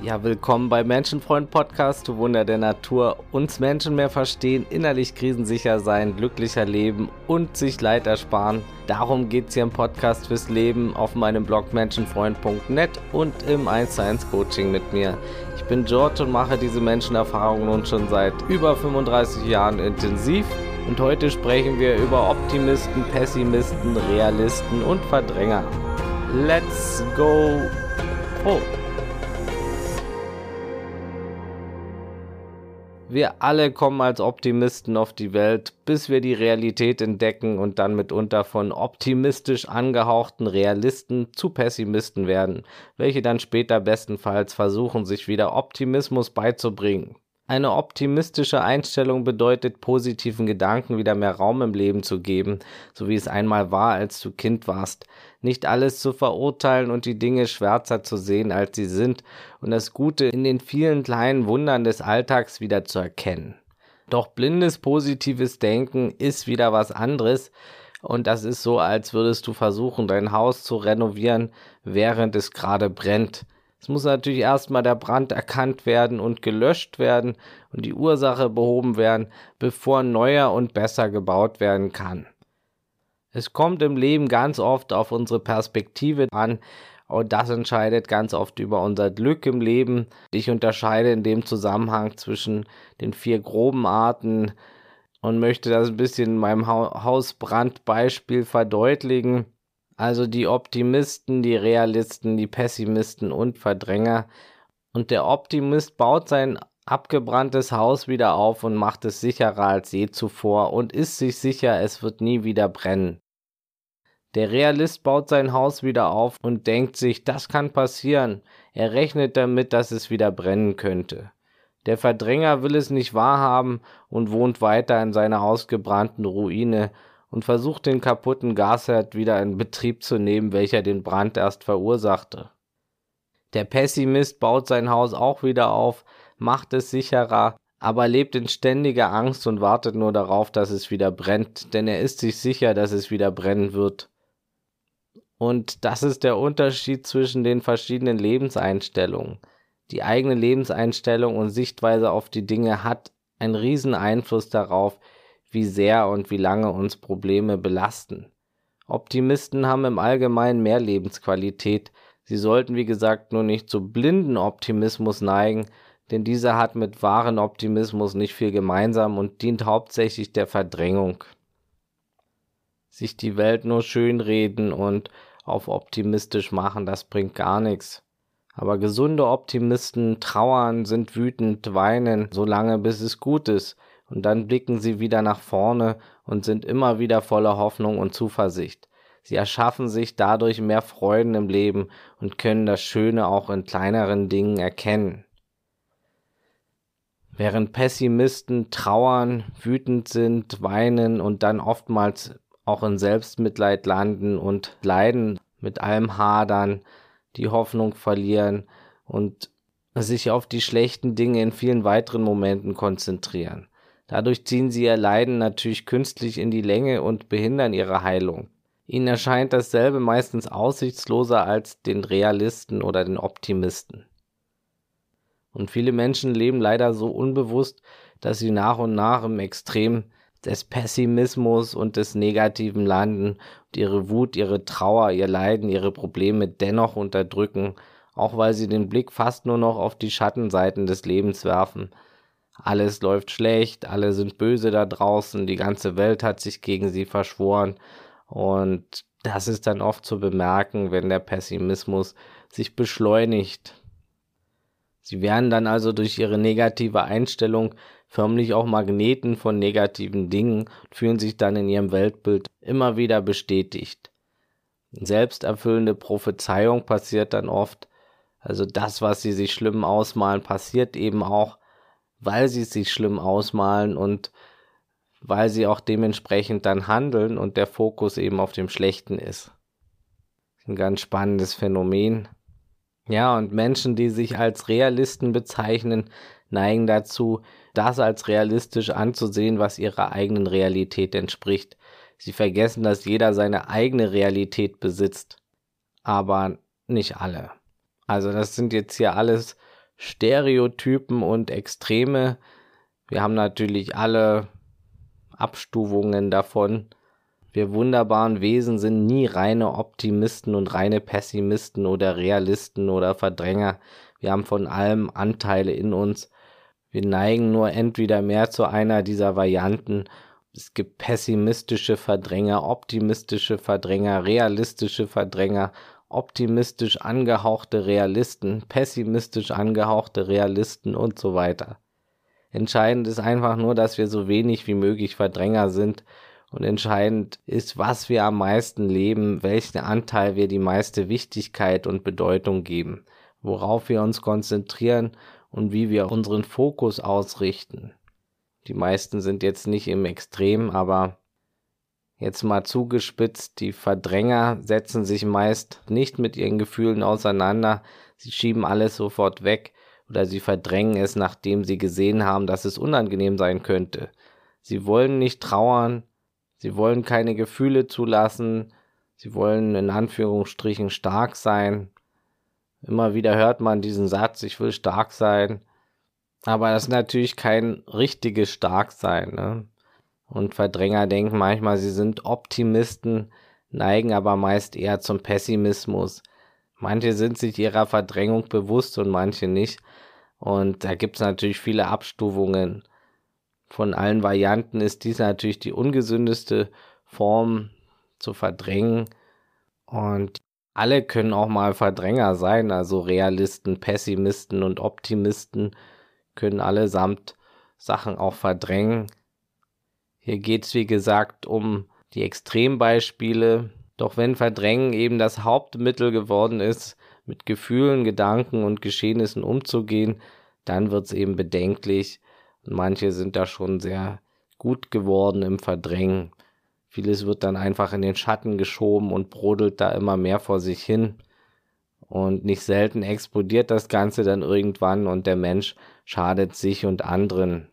Ja, willkommen bei Menschenfreund Podcast, du Wunder der Natur. Uns Menschen mehr verstehen, innerlich krisensicher sein, glücklicher leben und sich Leid ersparen. Darum geht es hier im Podcast fürs Leben auf meinem Blog menschenfreund.net und im 1 zu 1 Coaching mit mir. Ich bin George und mache diese Menschenerfahrung nun schon seit über 35 Jahren intensiv. Und heute sprechen wir über Optimisten, Pessimisten, Realisten und Verdränger. Let's go! Oh. Wir alle kommen als Optimisten auf die Welt, bis wir die Realität entdecken und dann mitunter von optimistisch angehauchten Realisten zu Pessimisten werden, welche dann später bestenfalls versuchen, sich wieder Optimismus beizubringen. Eine optimistische Einstellung bedeutet, positiven Gedanken wieder mehr Raum im Leben zu geben, so wie es einmal war, als du Kind warst. Nicht alles zu verurteilen und die Dinge schwärzer zu sehen, als sie sind, und das Gute in den vielen kleinen Wundern des Alltags wieder zu erkennen. Doch blindes positives Denken ist wieder was anderes, und das ist so, als würdest du versuchen, dein Haus zu renovieren, während es gerade brennt. Es muss natürlich erstmal der Brand erkannt werden und gelöscht werden und die Ursache behoben werden, bevor neuer und besser gebaut werden kann. Es kommt im Leben ganz oft auf unsere Perspektive an und das entscheidet ganz oft über unser Glück im Leben. Ich unterscheide in dem Zusammenhang zwischen den vier groben Arten und möchte das ein bisschen in meinem Hausbrandbeispiel verdeutlichen. Also die Optimisten, die Realisten, die Pessimisten und Verdränger. Und der Optimist baut sein abgebranntes Haus wieder auf und macht es sicherer als je zuvor und ist sich sicher, es wird nie wieder brennen. Der Realist baut sein Haus wieder auf und denkt sich, das kann passieren. Er rechnet damit, dass es wieder brennen könnte. Der Verdränger will es nicht wahrhaben und wohnt weiter in seiner ausgebrannten Ruine und versucht den kaputten Gasherd wieder in Betrieb zu nehmen, welcher den Brand erst verursachte. Der Pessimist baut sein Haus auch wieder auf, macht es sicherer, aber lebt in ständiger Angst und wartet nur darauf, dass es wieder brennt, denn er ist sich sicher, dass es wieder brennen wird. Und das ist der Unterschied zwischen den verschiedenen Lebenseinstellungen. Die eigene Lebenseinstellung und Sichtweise auf die Dinge hat einen riesen Einfluss darauf, wie sehr und wie lange uns Probleme belasten. Optimisten haben im Allgemeinen mehr Lebensqualität. Sie sollten, wie gesagt, nur nicht zu blinden Optimismus neigen, denn dieser hat mit wahren Optimismus nicht viel gemeinsam und dient hauptsächlich der Verdrängung. Sich die Welt nur schönreden und auf optimistisch machen, das bringt gar nichts. Aber gesunde Optimisten trauern, sind wütend, weinen, solange bis es gut ist, und dann blicken sie wieder nach vorne und sind immer wieder voller Hoffnung und Zuversicht. Sie erschaffen sich dadurch mehr Freuden im Leben und können das Schöne auch in kleineren Dingen erkennen. Während Pessimisten trauern, wütend sind, weinen und dann oftmals auch in Selbstmitleid landen und leiden, mit allem hadern, die Hoffnung verlieren und sich auf die schlechten Dinge in vielen weiteren Momenten konzentrieren. Dadurch ziehen sie ihr Leiden natürlich künstlich in die Länge und behindern ihre Heilung. Ihnen erscheint dasselbe meistens aussichtsloser als den Realisten oder den Optimisten. Und viele Menschen leben leider so unbewusst, dass sie nach und nach im Extrem des Pessimismus und des Negativen landen und ihre Wut, ihre Trauer, ihr Leiden, ihre Probleme dennoch unterdrücken, auch weil sie den Blick fast nur noch auf die Schattenseiten des Lebens werfen, alles läuft schlecht, alle sind böse da draußen, die ganze Welt hat sich gegen sie verschworen und das ist dann oft zu bemerken, wenn der Pessimismus sich beschleunigt. Sie werden dann also durch ihre negative Einstellung förmlich auch Magneten von negativen Dingen und fühlen sich dann in ihrem Weltbild immer wieder bestätigt. Selbsterfüllende Prophezeiung passiert dann oft, also das, was sie sich schlimm ausmalen, passiert eben auch, weil sie es sich schlimm ausmalen und weil sie auch dementsprechend dann handeln und der Fokus eben auf dem Schlechten ist. Ein ganz spannendes Phänomen. Ja, und Menschen, die sich als Realisten bezeichnen, neigen dazu, das als realistisch anzusehen, was ihrer eigenen Realität entspricht. Sie vergessen, dass jeder seine eigene Realität besitzt, aber nicht alle. Also das sind jetzt hier alles Stereotypen und Extreme. Wir haben natürlich alle Abstufungen davon. Wir wunderbaren Wesen sind nie reine Optimisten und reine Pessimisten oder Realisten oder Verdränger. Wir haben von allem Anteile in uns. Wir neigen nur entweder mehr zu einer dieser Varianten. Es gibt pessimistische Verdränger, optimistische Verdränger, realistische Verdränger, optimistisch angehauchte Realisten, pessimistisch angehauchte Realisten und so weiter. Entscheidend ist einfach nur, dass wir so wenig wie möglich Verdränger sind und entscheidend ist, was wir am meisten leben, welchen Anteil wir die meiste Wichtigkeit und Bedeutung geben, worauf wir uns konzentrieren und wie wir unseren Fokus ausrichten. Die meisten sind jetzt nicht im Extrem, aber jetzt mal zugespitzt, die Verdränger setzen sich meist nicht mit ihren Gefühlen auseinander, sie schieben alles sofort weg oder sie verdrängen es, nachdem sie gesehen haben, dass es unangenehm sein könnte. Sie wollen nicht trauern, sie wollen keine Gefühle zulassen, sie wollen in Anführungsstrichen stark sein. Immer wieder hört man diesen Satz, ich will stark sein. Aber das ist natürlich kein richtiges Starksein. Ne? Und Verdränger denken manchmal, sie sind Optimisten, neigen aber meist eher zum Pessimismus. Manche sind sich ihrer Verdrängung bewusst und manche nicht. Und da gibt es natürlich viele Abstufungen. Von allen Varianten ist dies natürlich die ungesündeste Form zu verdrängen. Und alle können auch mal Verdränger sein, also Realisten, Pessimisten und Optimisten können allesamt Sachen auch verdrängen. Hier geht es, wie gesagt, um die Extrembeispiele. Doch wenn Verdrängen eben das Hauptmittel geworden ist, mit Gefühlen, Gedanken und Geschehnissen umzugehen, dann wird es eben bedenklich. Und manche sind da schon sehr gut geworden im Verdrängen. Vieles wird dann einfach in den Schatten geschoben und brodelt da immer mehr vor sich hin. Und nicht selten explodiert das Ganze dann irgendwann und der Mensch schadet sich und anderen.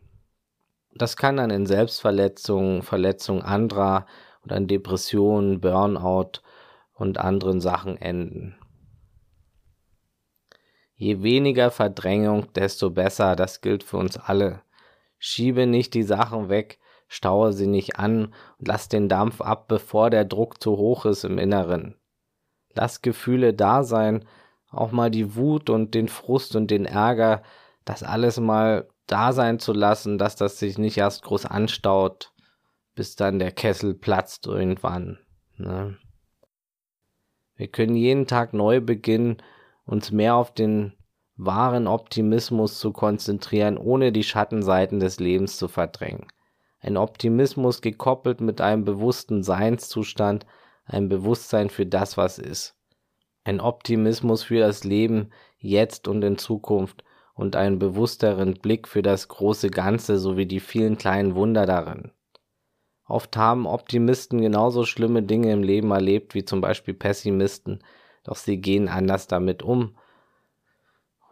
Das kann dann in Selbstverletzungen, Verletzungen anderer oder in Depressionen, Burnout und anderen Sachen enden. Je weniger Verdrängung, desto besser, das gilt für uns alle. Schiebe nicht die Sachen weg, staue sie nicht an und lass den Dampf ab, bevor der Druck zu hoch ist im Inneren. Lass Gefühle da sein, auch mal die Wut und den Frust und den Ärger, das alles mal da sein zu lassen, dass das sich nicht erst groß anstaut, bis dann der Kessel platzt irgendwann. Ne? Wir können jeden Tag neu beginnen, uns mehr auf den wahren Optimismus zu konzentrieren, ohne die Schattenseiten des Lebens zu verdrängen. Ein Optimismus gekoppelt mit einem bewussten Seinszustand, ein Bewusstsein für das, was ist. Ein Optimismus für das Leben jetzt und in Zukunft und einen bewussteren Blick für das große Ganze sowie die vielen kleinen Wunder darin. Oft haben Optimisten genauso schlimme Dinge im Leben erlebt wie zum Beispiel Pessimisten, doch sie gehen anders damit um.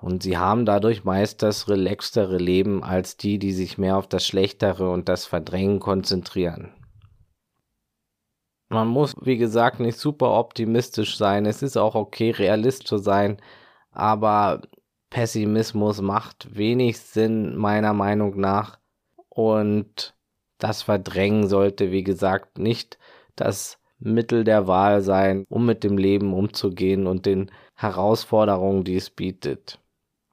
Und sie haben dadurch meist das relaxtere Leben als die, die sich mehr auf das Schlechtere und das Verdrängen konzentrieren. Man muss, wie gesagt, nicht super optimistisch sein. Es ist auch okay, realist zu sein. Aber Pessimismus macht wenig Sinn, meiner Meinung nach. Und das Verdrängen sollte, wie gesagt, nicht das Mittel der Wahl sein, um mit dem Leben umzugehen und den Herausforderungen, die es bietet.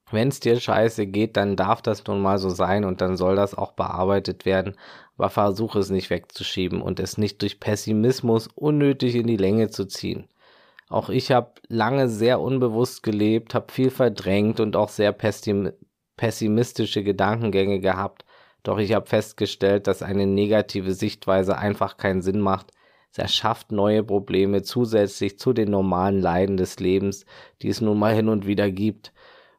Wenn es dir scheiße geht, dann darf das nun mal so sein und dann soll das auch bearbeitet werden, aber versuche es nicht wegzuschieben und es nicht durch Pessimismus unnötig in die Länge zu ziehen. Auch ich habe lange sehr unbewusst gelebt, habe viel verdrängt und auch sehr pessimistische Gedankengänge gehabt. Doch ich habe festgestellt, dass eine negative Sichtweise einfach keinen Sinn macht. Es erschafft neue Probleme zusätzlich zu den normalen Leiden des Lebens, die es nun mal hin und wieder gibt.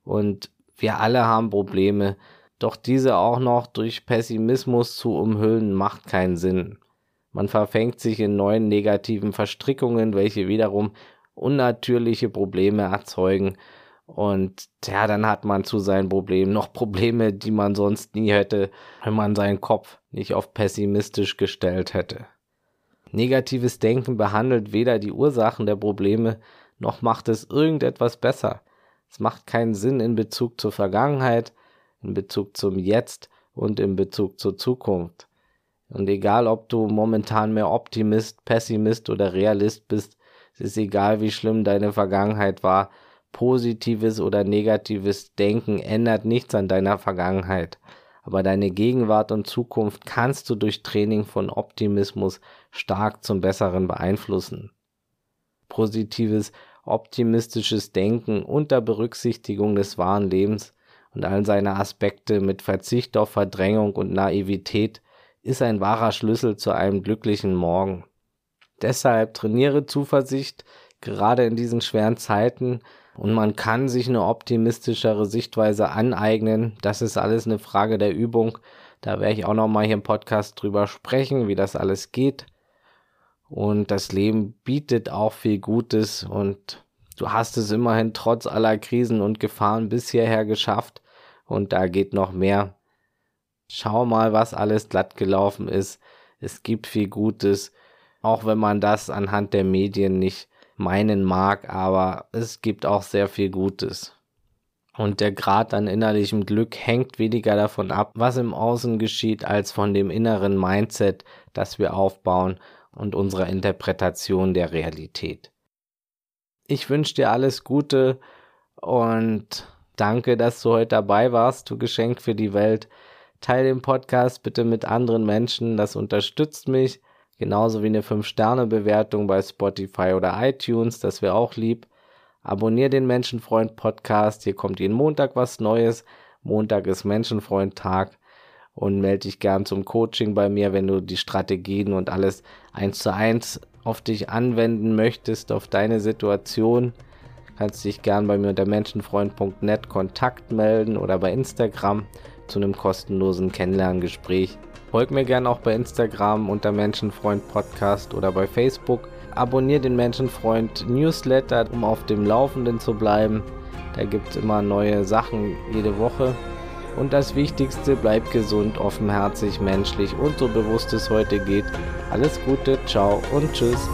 Und wir alle haben Probleme. Doch diese auch noch durch Pessimismus zu umhüllen, macht keinen Sinn. Man verfängt sich in neuen negativen Verstrickungen, welche wiederum unnatürliche Probleme erzeugen. Und ja, dann hat man zu seinen Problemen noch Probleme, die man sonst nie hätte, wenn man seinen Kopf nicht auf pessimistisch gestellt hätte. Negatives Denken behandelt weder die Ursachen der Probleme, noch macht es irgendetwas besser. Es macht keinen Sinn in Bezug zur Vergangenheit, in Bezug zum Jetzt und in Bezug zur Zukunft. Und egal, ob du momentan mehr Optimist, Pessimist oder Realist bist, es ist egal, wie schlimm deine Vergangenheit war, positives oder negatives Denken ändert nichts an deiner Vergangenheit. Aber deine Gegenwart und Zukunft kannst du durch Training von Optimismus stark zum Besseren beeinflussen. Positives, optimistisches Denken unter Berücksichtigung des wahren Lebens und all seiner Aspekte mit Verzicht auf Verdrängung und Naivität ist ein wahrer Schlüssel zu einem glücklichen Morgen. Deshalb trainiere Zuversicht, gerade in diesen schweren Zeiten, und man kann sich eine optimistischere Sichtweise aneignen. Das ist alles eine Frage der Übung. Da werde ich auch noch mal hier im Podcast drüber sprechen, wie das alles geht. Und das Leben bietet auch viel Gutes und du hast es immerhin trotz aller Krisen und Gefahren bis hierher geschafft und da geht noch mehr. Schau mal, was alles glatt gelaufen ist. Es gibt viel Gutes, auch wenn man das anhand der Medien nicht meinen mag, aber es gibt auch sehr viel Gutes. Und der Grad an innerlichem Glück hängt weniger davon ab, was im Außen geschieht, als von dem inneren Mindset, das wir aufbauen und unserer Interpretation der Realität. Ich wünsche dir alles Gute und danke, dass du heute dabei warst, du Geschenk für die Welt. Teil den Podcast bitte mit anderen Menschen, das unterstützt mich genauso wie eine 5-Sterne-Bewertung bei Spotify oder iTunes, das wäre auch lieb. Abonnier den Menschenfreund Podcast, hier kommt jeden Montag was Neues. Montag ist Menschenfreund-Tag und melde dich gern zum Coaching bei mir, wenn du die Strategien und alles eins zu eins auf dich anwenden möchtest, auf deine Situation. Kannst dich gern bei mir unter menschenfreund.net Kontakt melden oder bei Instagram zu einem kostenlosen Kennenlerngespräch. Folg mir gerne auch bei Instagram unter Menschenfreund Podcast oder bei Facebook. Abonnier den Menschenfreund Newsletter, um auf dem Laufenden zu bleiben. Da gibt es immer neue Sachen jede Woche. Und das Wichtigste, bleib gesund, offenherzig, menschlich und so bewusst es heute geht. Alles Gute, ciao und tschüss.